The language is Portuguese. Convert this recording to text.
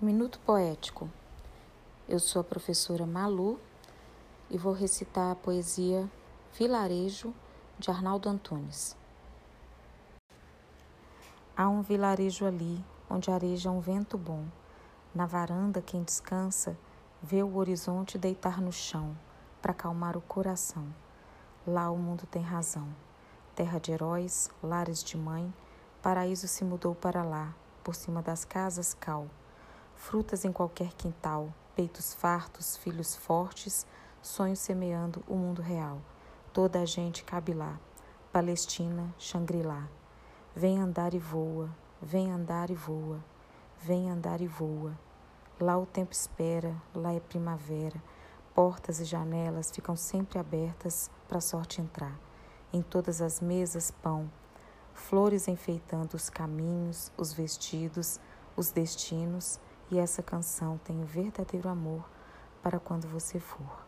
Minuto Poético. Eu sou a professora Malu e vou recitar a poesia Vilarejo de Arnaldo Antunes. Há um vilarejo ali onde areja um vento bom. Na varanda, quem descansa vê o horizonte deitar no chão para acalmar o coração. Lá o mundo tem razão. Terra de heróis, lares de mãe, paraíso se mudou para lá, por cima das casas cal frutas em qualquer quintal, peitos fartos, filhos fortes, sonhos semeando o mundo real. Toda a gente cabe lá, Palestina, Xangri-Lá. Vem andar e voa, vem andar e voa, vem andar e voa. Lá o tempo espera, lá é primavera. Portas e janelas ficam sempre abertas para a sorte entrar. Em todas as mesas, pão, flores enfeitando os caminhos, os vestidos, os destinos e essa canção tem o um verdadeiro amor para quando você for.